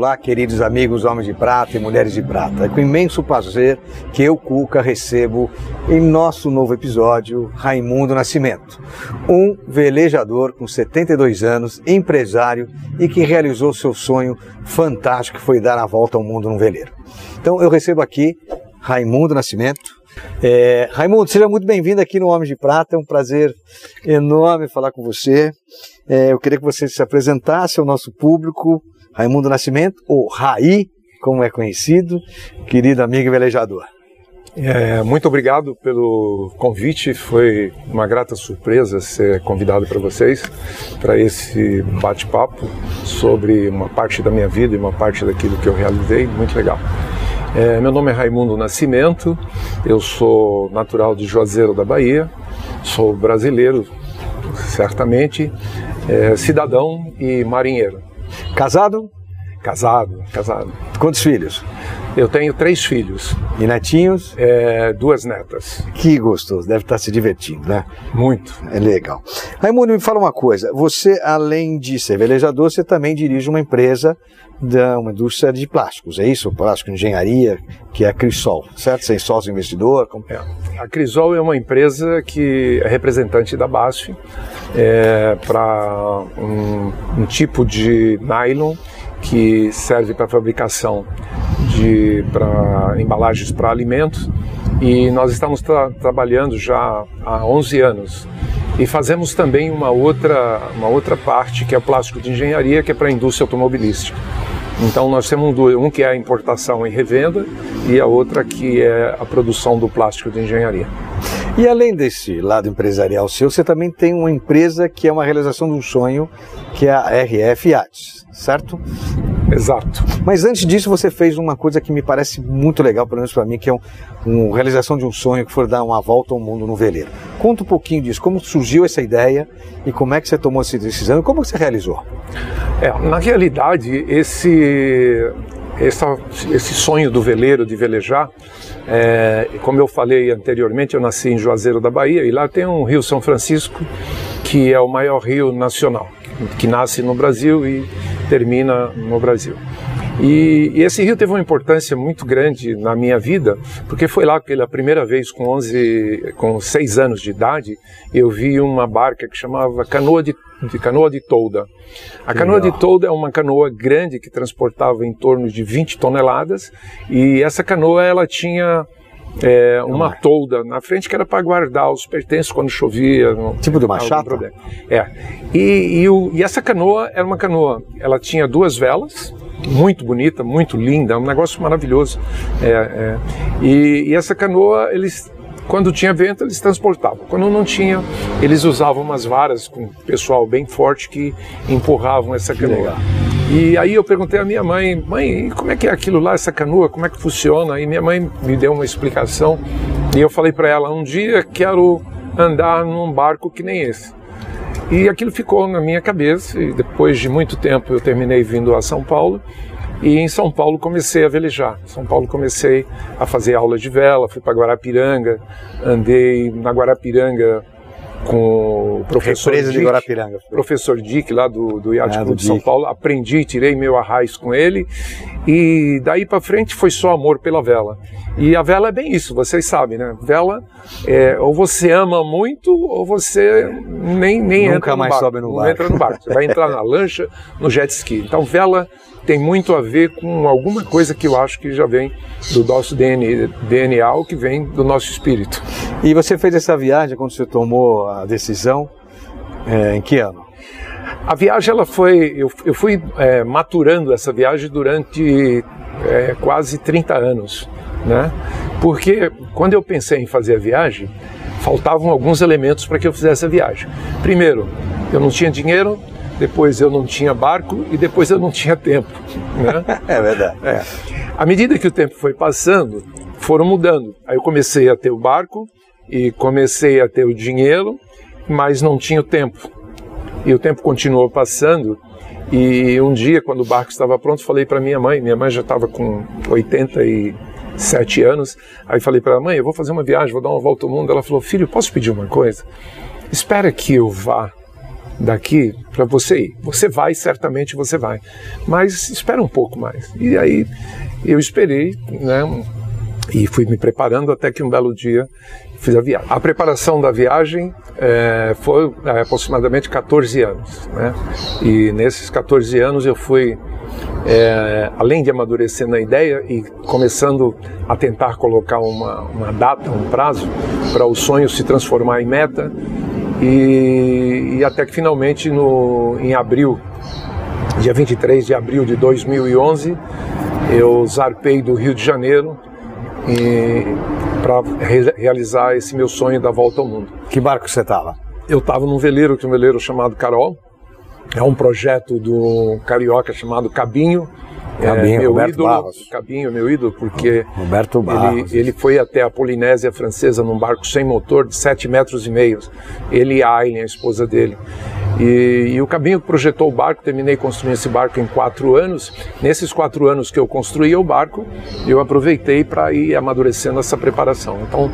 Olá, queridos amigos homens de prata e mulheres de prata. É com imenso prazer que eu, Cuca, recebo em nosso novo episódio Raimundo Nascimento, um velejador com 72 anos, empresário e que realizou seu sonho fantástico que foi dar a volta ao mundo num veleiro. Então eu recebo aqui Raimundo Nascimento. É, Raimundo, seja muito bem-vindo aqui no Homens de Prata, é um prazer enorme falar com você. É, eu queria que você se apresentasse ao nosso público, Raimundo Nascimento, ou Raí, como é conhecido, querido amigo e velejador. É, muito obrigado pelo convite, foi uma grata surpresa ser convidado para vocês para esse bate-papo sobre uma parte da minha vida e uma parte daquilo que eu realizei, muito legal. É, meu nome é Raimundo Nascimento, eu sou natural de Juazeiro da Bahia, sou brasileiro, certamente, é, cidadão e marinheiro. Casado? Casado, casado. Quantos filhos? Eu tenho três filhos. E netinhos? É, duas netas. Que gostoso, deve estar se divertindo, né? Muito. É legal. Raimundo, me fala uma coisa. Você, além de ser velejador, você também dirige uma empresa da uma indústria de plásticos, é isso? Plástico engenharia, que é a Crisol, certo? Sem sócio investidor? Como... É. A Crisol é uma empresa que é representante da BASF é, para um, um tipo de nylon que serve para fabricação de para embalagens para alimentos. E nós estamos tra trabalhando já há 11 anos. E fazemos também uma outra uma outra parte que é plástico de engenharia que é para a indústria automobilística. Então nós temos um que é a importação e revenda e a outra que é a produção do plástico de engenharia. E além desse lado empresarial seu, você também tem uma empresa que é uma realização de um sonho, que é a RF Yachts, certo? Exato. Mas antes disso, você fez uma coisa que me parece muito legal, pelo menos para mim, que é uma um realização de um sonho que foi dar uma volta ao mundo no veleiro. Conta um pouquinho disso, como surgiu essa ideia e como é que você tomou essa decisão e como você realizou? É, na realidade, esse essa, esse sonho do veleiro, de velejar, é, como eu falei anteriormente, eu nasci em Juazeiro da Bahia e lá tem um rio São Francisco, que é o maior rio nacional, que nasce no Brasil e termina no Brasil. E, e, esse rio teve uma importância muito grande na minha vida, porque foi lá pela primeira vez, com 11, com 6 anos de idade, eu vi uma barca que chamava Canoa de, de Canoa de Tolda. A Canoa Legal. de Tolda é uma canoa grande que transportava em torno de 20 toneladas, e essa canoa ela tinha é, uma tolda na frente que era para guardar os pertences quando chovia. Tipo de uma chata? Problema. É. E, e, o, e, essa canoa era uma canoa, ela tinha duas velas, muito bonita, muito linda, um negócio maravilhoso. É, é. E, e essa canoa, eles quando tinha vento, eles transportavam. Quando não tinha, eles usavam umas varas com pessoal bem forte que empurravam essa canoa. E aí eu perguntei à minha mãe, mãe, como é que é aquilo lá, essa canoa, como é que funciona? E minha mãe me deu uma explicação e eu falei para ela, um dia quero andar num barco que nem esse. E aquilo ficou na minha cabeça e depois de muito tempo eu terminei vindo a São Paulo e em São Paulo comecei a velejar. Em São Paulo comecei a fazer aulas de vela, fui para Guarapiranga, andei na Guarapiranga com o professor Dick, de Guarapiranga. professor Dick lá do, do Yacht ah, Clube de São Paulo, aprendi, tirei meu arraiz com ele e daí para frente foi só amor pela vela. E a vela é bem isso, vocês sabem, né? Vela, é, ou você ama muito ou você nem, nem Nunca entra mais no barco, sobe no barco. entra no barco. Você vai entrar na lancha, no jet ski. Então vela tem muito a ver com alguma coisa que eu acho que já vem do nosso DNA, ou que vem do nosso espírito. E você fez essa viagem quando você tomou a decisão, é, em que ano? A viagem, ela foi. Eu, eu fui é, maturando essa viagem durante é, quase 30 anos, né? Porque quando eu pensei em fazer a viagem, faltavam alguns elementos para que eu fizesse a viagem. Primeiro, eu não tinha dinheiro, depois eu não tinha barco e depois eu não tinha tempo. Né? é verdade. É. À medida que o tempo foi passando, foram mudando. Aí eu comecei a ter o barco e comecei a ter o dinheiro, mas não tinha o tempo. E o tempo continuou passando. E um dia, quando o barco estava pronto, falei para minha mãe. Minha mãe já estava com 87 anos. Aí falei para a mãe: Eu vou fazer uma viagem, vou dar uma volta ao mundo. Ela falou: Filho, posso pedir uma coisa? Espera que eu vá daqui para você ir. Você vai, certamente você vai. Mas espera um pouco mais. E aí eu esperei, né? E fui me preparando até que um belo dia fiz a viagem. A preparação da viagem é, foi é, aproximadamente 14 anos, né? E nesses 14 anos eu fui, é, além de amadurecer na ideia e começando a tentar colocar uma, uma data, um prazo para o sonho se transformar em meta, e, e até que finalmente no, em abril, dia 23 de abril de 2011, eu zarpei do Rio de Janeiro para re realizar esse meu sonho da volta ao mundo. Que barco você estava? Eu estava num veleiro, que é um veleiro chamado Carol. É um projeto do carioca chamado Cabinho. Cabinho, é, meu Roberto ídolo, Barros. Cabinho meu ídolo, porque Roberto Barros. ele, ele foi até a Polinésia Francesa num barco sem motor de 7 metros e meio. Ele e a Aileen, a esposa dele. E, e, o Cabinho projetou o barco, terminei construindo esse barco em quatro anos. Nesses quatro anos que eu construía o barco, eu aproveitei para ir amadurecendo essa preparação. Então,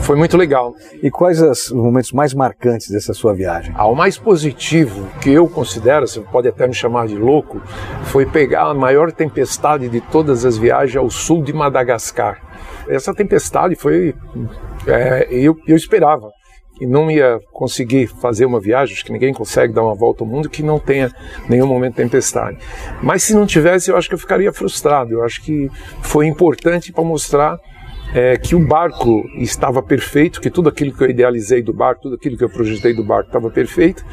foi muito legal. E quais os momentos mais marcantes dessa sua viagem? Ah, o mais positivo que eu considero, você pode até me chamar de louco, foi pegar a maior tempestade de todas as viagens ao sul de Madagascar. Essa tempestade foi. É, eu, eu esperava e não ia conseguir fazer uma viagem, acho que ninguém consegue dar uma volta ao mundo que não tenha nenhum momento de tempestade. Mas se não tivesse, eu acho que eu ficaria frustrado. Eu acho que foi importante para mostrar é, que o barco estava perfeito, que tudo aquilo que eu idealizei do barco, tudo aquilo que eu projetei do barco estava perfeito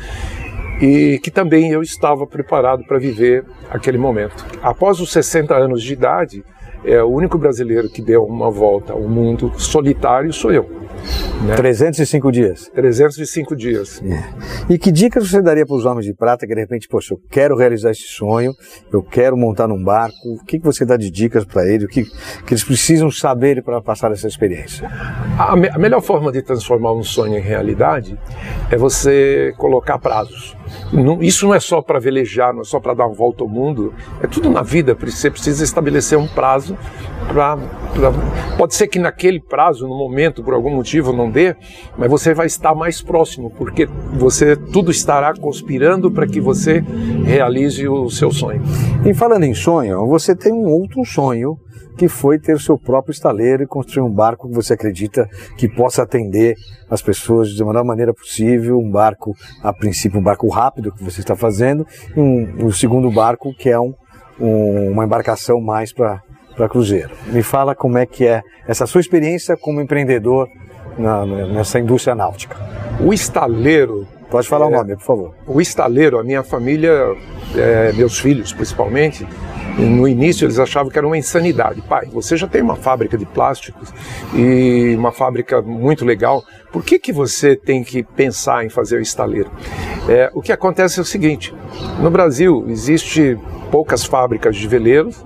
e que também eu estava preparado para viver aquele momento. Após os 60 anos de idade, é, o único brasileiro que deu uma volta ao mundo solitário sou eu. Né? 305 dias. 305 dias. É. E que dicas você daria para os homens de prata que de repente, poxa, eu quero realizar esse sonho, eu quero montar num barco? O que, que você dá de dicas para eles? O que, que eles precisam saber para passar essa experiência? A, me a melhor forma de transformar um sonho em realidade é você colocar prazos. Não, isso não é só para velejar, não é só para dar uma volta ao mundo, é tudo na vida. Você precisa estabelecer um prazo para. Pode ser que naquele prazo, no momento, por algum motivo, não dê, mas você vai estar mais próximo, porque você tudo estará conspirando para que você realize o seu sonho. E falando em sonho, você tem um outro sonho que foi ter o seu próprio estaleiro e construir um barco que você acredita que possa atender as pessoas da melhor maneira possível, um barco, a princípio, um barco rápido que você está fazendo, e um, um segundo barco que é um, um, uma embarcação mais para cruzeiro. Me fala como é que é essa sua experiência como empreendedor na, nessa indústria náutica. O estaleiro Pode falar é, o nome, por favor. O estaleiro, a minha família, é, meus filhos principalmente, no início eles achavam que era uma insanidade. Pai, você já tem uma fábrica de plásticos e uma fábrica muito legal, por que, que você tem que pensar em fazer o estaleiro? É, o que acontece é o seguinte, no Brasil existe poucas fábricas de veleiros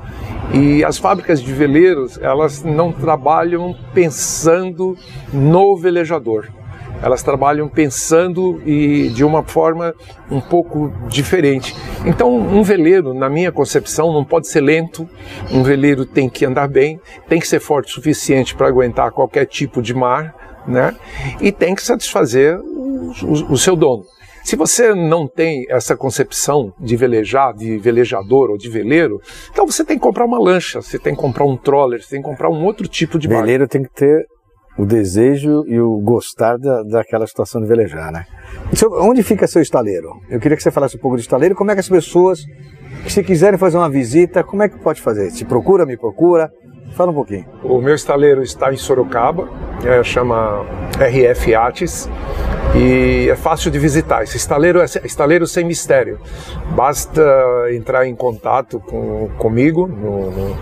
e as fábricas de veleiros elas não trabalham pensando no velejador elas trabalham pensando e de uma forma um pouco diferente. Então, um veleiro, na minha concepção, não pode ser lento, um veleiro tem que andar bem, tem que ser forte o suficiente para aguentar qualquer tipo de mar, né? E tem que satisfazer o, o, o seu dono. Se você não tem essa concepção de velejar, de velejador ou de veleiro, então você tem que comprar uma lancha, você tem que comprar um troller, você tem que comprar um outro tipo de barco. Veleiro tem que ter o desejo e o gostar da, daquela situação de velejar, né? onde fica seu estaleiro? Eu queria que você falasse um pouco do estaleiro, como é que as pessoas, se quiserem fazer uma visita, como é que pode fazer? Se procura, me procura, Fala um pouquinho. O meu estaleiro está em Sorocaba, é, chama RF Atis e é fácil de visitar. Esse estaleiro é estaleiro sem mistério. Basta entrar em contato com, comigo no, no,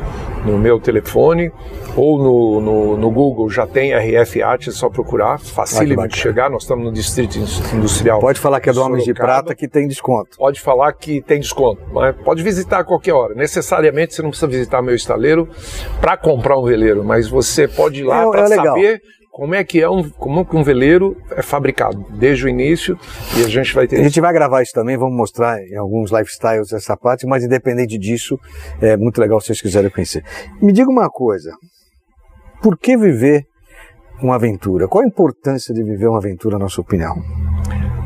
no meu telefone ou no, no, no, Google já tem RF é só procurar, facílimo ah, de chegar, nós estamos no Distrito Industrial. Pode falar que é do Homens de Prata que tem desconto. Pode falar que tem desconto, mas pode visitar a qualquer hora. Necessariamente você não precisa visitar meu estaleiro para comprar um veleiro, mas você pode ir lá é, para é saber como é que é um, como que um veleiro é fabricado desde o início e a gente vai ter. A gente vai gravar isso também, vamos mostrar em alguns lifestyles essa parte, mas independente disso, é muito legal se vocês quiserem conhecer. Me diga uma coisa, por que viver uma aventura? Qual a importância de viver uma aventura, na sua opinião?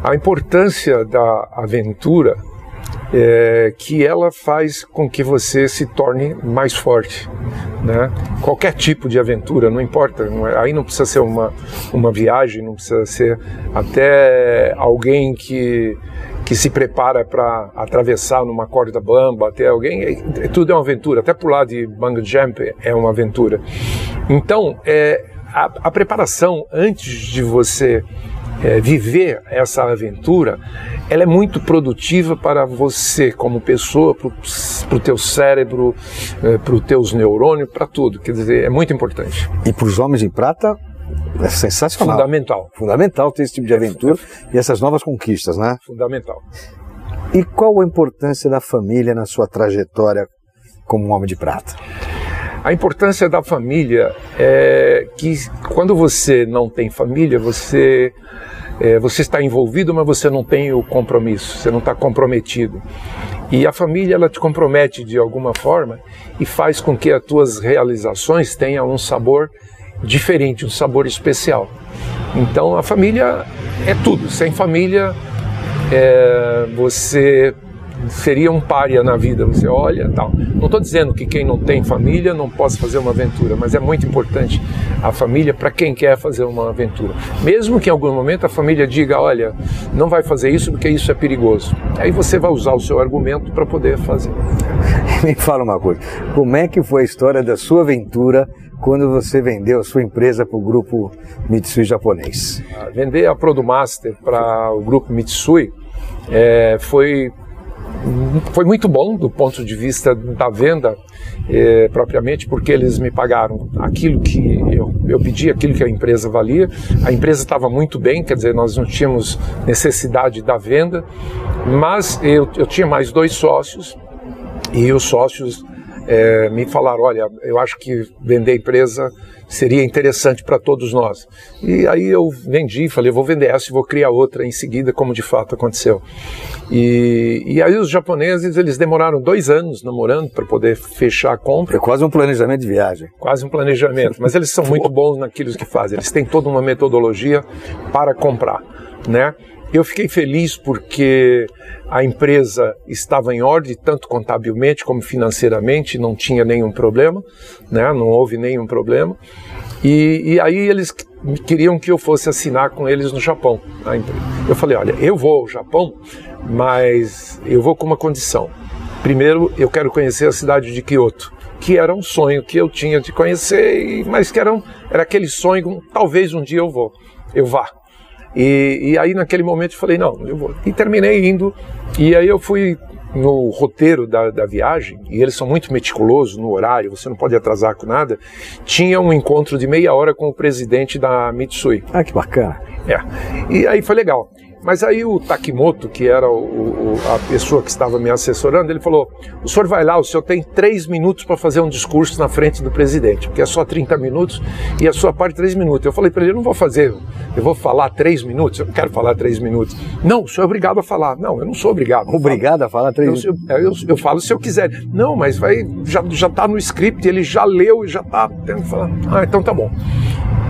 A importância da aventura é que ela faz com que você se torne mais forte. Né? Qualquer tipo de aventura, não importa. Não é, aí não precisa ser uma, uma viagem, não precisa ser até alguém que, que se prepara para atravessar numa corda bamba, até alguém. É, tudo é uma aventura. Até pular de bungee jump é uma aventura. Então, é, a, a preparação antes de você é, viver essa aventura, ela é muito produtiva para você como pessoa, para o teu cérebro, é, para os teus neurônios, para tudo. Quer dizer, é muito importante. E para os homens em prata, é sensacional. Fundamental. Fundamental ter esse tipo de aventura é. e essas novas conquistas, né? Fundamental. E qual a importância da família na sua trajetória como um homem de prata? A importância da família é que quando você não tem família, você é, você está envolvido, mas você não tem o compromisso, você não está comprometido. E a família ela te compromete de alguma forma e faz com que as tuas realizações tenham um sabor diferente, um sabor especial. Então a família é tudo. Sem família é, você seria um pária na vida. Você olha, tal. Não estou dizendo que quem não tem família não possa fazer uma aventura, mas é muito importante a família para quem quer fazer uma aventura. Mesmo que em algum momento a família diga, olha, não vai fazer isso porque isso é perigoso. Aí você vai usar o seu argumento para poder fazer. Me fala uma coisa, como é que foi a história da sua aventura quando você vendeu a sua empresa para o grupo Mitsui japonês? Vender a Produmaster para o grupo Mitsui é, foi foi muito bom do ponto de vista da venda eh, propriamente, porque eles me pagaram aquilo que eu, eu pedi, aquilo que a empresa valia. A empresa estava muito bem, quer dizer, nós não tínhamos necessidade da venda, mas eu, eu tinha mais dois sócios e os sócios é, me falaram: olha, eu acho que vender a empresa seria interessante para todos nós. E aí eu vendi, falei: vou vender essa e vou criar outra em seguida, como de fato aconteceu. E, e aí os japoneses eles demoraram dois anos namorando para poder fechar a compra. É quase um planejamento de viagem. Quase um planejamento, mas eles são muito bons naquilo que fazem. Eles têm toda uma metodologia para comprar, né? Eu fiquei feliz porque a empresa estava em ordem, tanto contabilmente como financeiramente, não tinha nenhum problema, né? não houve nenhum problema. E, e aí eles queriam que eu fosse assinar com eles no Japão. Eu falei: olha, eu vou ao Japão, mas eu vou com uma condição. Primeiro, eu quero conhecer a cidade de Kyoto, que era um sonho que eu tinha de conhecer, mas que era, um, era aquele sonho, talvez um dia eu vou, eu vá. E, e aí naquele momento eu falei, não, eu vou. E terminei indo. E aí eu fui no roteiro da, da, viagem, e eles são muito meticulosos no horário, você não pode atrasar com nada, tinha um encontro de meia hora com o presidente da Mitsui. Ah, que bacana. É. E aí foi legal. Mas aí o Takimoto, que era o, o, a pessoa que estava me assessorando, ele falou: o senhor vai lá, o senhor tem três minutos para fazer um discurso na frente do presidente, porque é só 30 minutos e a sua parte três minutos. Eu falei para ele: eu não vou fazer, eu vou falar três minutos, eu não quero falar três minutos. Não, o senhor é obrigado a falar. Não, eu não sou obrigado. Obrigado a falar três minutos? Eu, eu, eu, falo se eu quiser. Não, mas vai, já está no script, ele já leu e já está tendo que falar. Ah, então tá bom.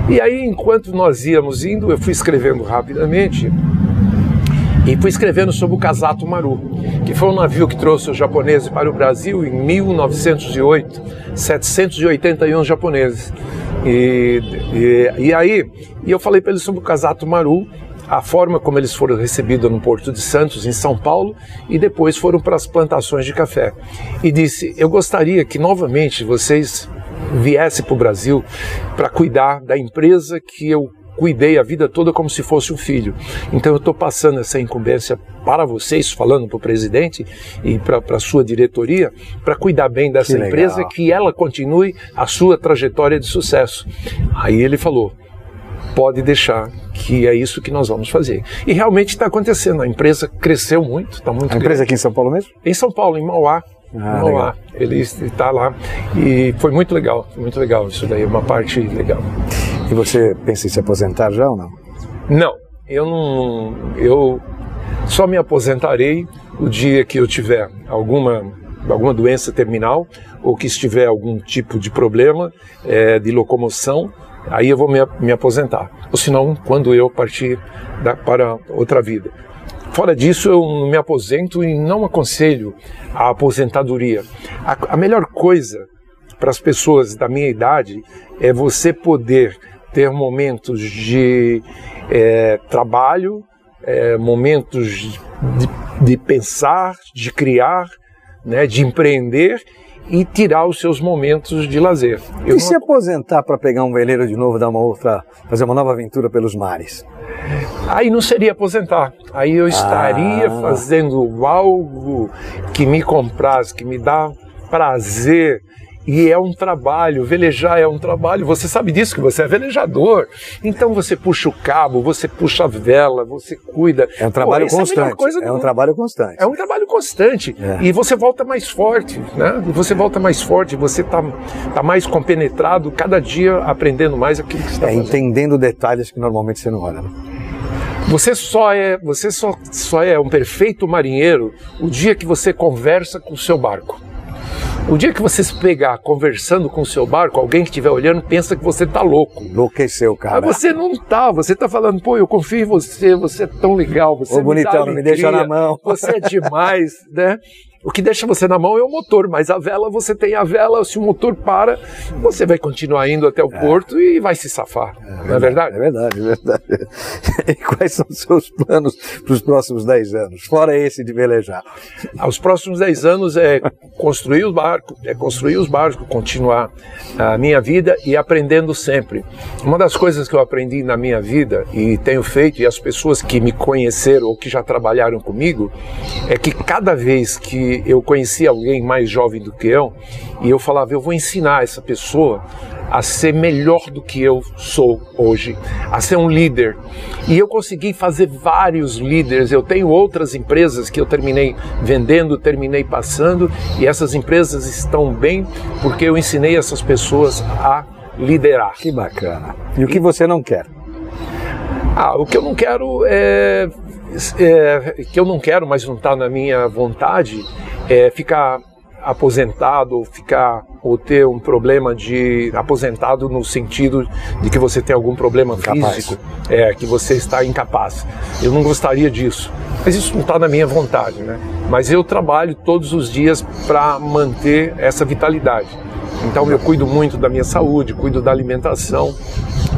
E aí, enquanto nós íamos indo, eu fui escrevendo rapidamente e fui escrevendo sobre o Kazato Maru, que foi um navio que trouxe os japoneses para o Brasil em 1908, 781 japoneses. E, e, e aí, e eu falei para eles sobre o Kazato Maru, a forma como eles foram recebidos no Porto de Santos, em São Paulo, e depois foram para as plantações de café. E disse: Eu gostaria que novamente vocês viesse para o Brasil para cuidar da empresa que eu cuidei a vida toda como se fosse um filho. Então eu estou passando essa incumbência para vocês, falando para o presidente e para a sua diretoria, para cuidar bem dessa que empresa, que ela continue a sua trajetória de sucesso. Aí ele falou: pode deixar que é isso que nós vamos fazer. E realmente está acontecendo. A empresa cresceu muito, está muito. A empresa grande. aqui em São Paulo mesmo? Em São Paulo, em Mauá. Ah, Mauá. Ele está lá e foi muito legal, muito legal isso daí, uma parte legal. E você pensa em se aposentar já ou não? Não, eu não. Eu só me aposentarei o dia que eu tiver alguma alguma doença terminal ou que estiver algum tipo de problema é, de locomoção aí eu vou me, me aposentar. Ou senão, quando eu partir da, para outra vida. Fora disso, eu me aposento e não aconselho a aposentadoria. A, a melhor coisa para as pessoas da minha idade é você poder ter momentos de é, trabalho, é, momentos de, de pensar, de criar, né, de empreender e tirar os seus momentos de lazer. Eu e não... se aposentar para pegar um veleiro de novo, dar uma outra, fazer uma nova aventura pelos mares? Aí não seria aposentar. Aí eu estaria ah. fazendo algo que me compraz, que me dá prazer, e é um trabalho, velejar é um trabalho. Você sabe disso, que você é velejador. Então você puxa o cabo, você puxa a vela, você cuida. É um trabalho Pô, constante. É, é, um trabalho constante. É um trabalho constante. É. E você volta mais forte, né? Você volta mais forte, você está tá mais compenetrado, cada dia aprendendo mais aquilo que você está é, fazendo. Entendendo detalhes que normalmente você não olha. Né? Você só é, você só, só é um perfeito marinheiro o dia que você conversa com o seu barco. O dia que você se pegar conversando com o seu barco, alguém que estiver olhando pensa que você está louco. Enlouqueceu, cara. Mas você não está, você está falando, pô, eu confio em você, você é tão legal, você Ô, bonitão, me deixa na mão. Você é demais, né? O que deixa você na mão é o motor, mas a vela, você tem a vela, se o motor para, você vai continuar indo até o é. porto e vai se safar. É, não é verdade? É verdade, é verdade. E quais são os seus planos para os próximos 10 anos, fora esse de velejar? Os próximos 10 anos é construir os barcos, é construir os barcos, continuar a minha vida e aprendendo sempre. Uma das coisas que eu aprendi na minha vida e tenho feito, e as pessoas que me conheceram ou que já trabalharam comigo, é que cada vez que eu conhecia alguém mais jovem do que eu e eu falava, eu vou ensinar essa pessoa a ser melhor do que eu sou hoje, a ser um líder. E eu consegui fazer vários líderes. Eu tenho outras empresas que eu terminei vendendo, terminei passando, e essas empresas estão bem porque eu ensinei essas pessoas a liderar. Que bacana. E o que você não quer? Ah, o que eu não quero é é, que eu não quero, mas não está na minha vontade, é ficar aposentado ou ficar ou ter um problema de aposentado no sentido de que você tem algum problema incapaz. físico, é que você está incapaz. Eu não gostaria disso, mas isso não está na minha vontade, né? Mas eu trabalho todos os dias para manter essa vitalidade. Então eu cuido muito da minha saúde, cuido da alimentação.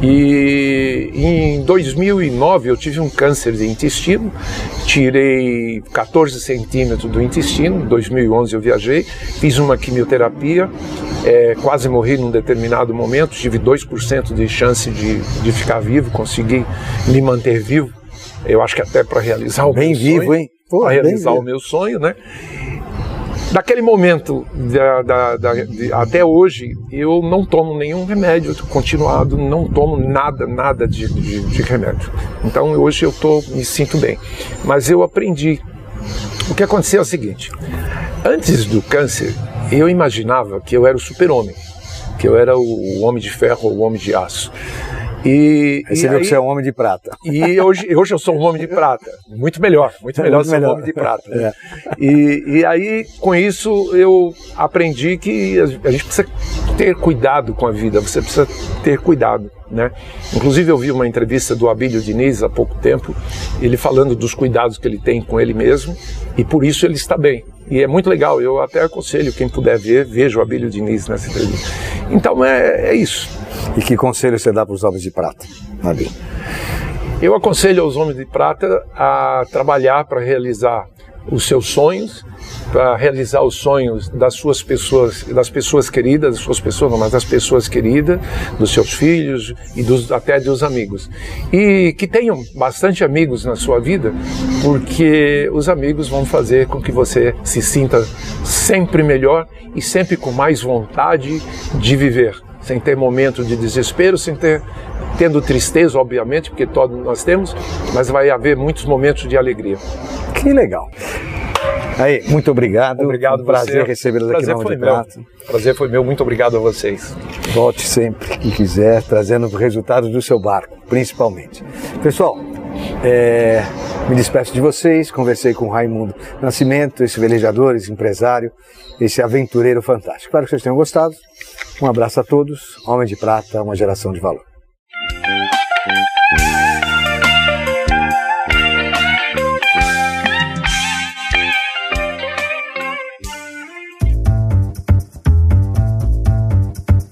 E em 2009 eu tive um câncer de intestino, tirei 14 centímetros do intestino. Em 2011 eu viajei, fiz uma quimioterapia, é, quase morri num determinado momento, tive 2% de chance de, de ficar vivo, consegui me manter vivo. Eu acho que até para realizar o bem meu vivo, sonho. hein? Para realizar o meu sonho, né? Daquele momento da, da, da, de, até hoje, eu não tomo nenhum remédio continuado, não tomo nada, nada de, de, de remédio. Então hoje eu tô, me sinto bem. Mas eu aprendi. O que aconteceu é o seguinte: antes do câncer, eu imaginava que eu era o super-homem, que eu era o homem de ferro ou o homem de aço. E, você e viu aí, que você é um homem de prata. E hoje, hoje eu sou um homem de prata. Muito melhor, muito melhor muito ser melhor. um homem de prata. É. E, e aí, com isso, eu aprendi que a gente precisa ter cuidado com a vida, você precisa ter cuidado. Né? Inclusive, eu vi uma entrevista do Abílio Diniz há pouco tempo, ele falando dos cuidados que ele tem com ele mesmo, e por isso ele está bem. E é muito legal, eu até aconselho quem puder ver, veja o Abílio Diniz nessa entrevista. Então é, é isso. E que conselho você dá para os homens de prata, Abílio? Eu aconselho aos homens de prata a trabalhar para realizar os seus sonhos, para realizar os sonhos das suas pessoas, das pessoas queridas, das suas pessoas, não, mas das pessoas queridas, dos seus filhos e dos, até dos amigos. E que tenham bastante amigos na sua vida, porque os amigos vão fazer com que você se sinta sempre melhor e sempre com mais vontade de viver, sem ter momento de desespero, sem ter tendo tristeza, obviamente, porque todos nós temos, mas vai haver muitos momentos de alegria. Que legal. Aí, muito obrigado. Obrigado, um prazer recebê-los aqui no de Prato. Prazer foi meu, muito obrigado a vocês. Volte sempre que quiser, trazendo resultados do seu barco, principalmente. Pessoal, é, me despeço de vocês, conversei com Raimundo Nascimento, esse velejador, esse empresário, esse aventureiro fantástico. Espero que vocês tenham gostado. Um abraço a todos. Homem de Prata, uma geração de valor.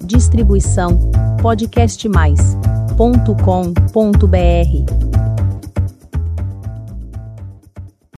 Distribuição podcastmais.com.br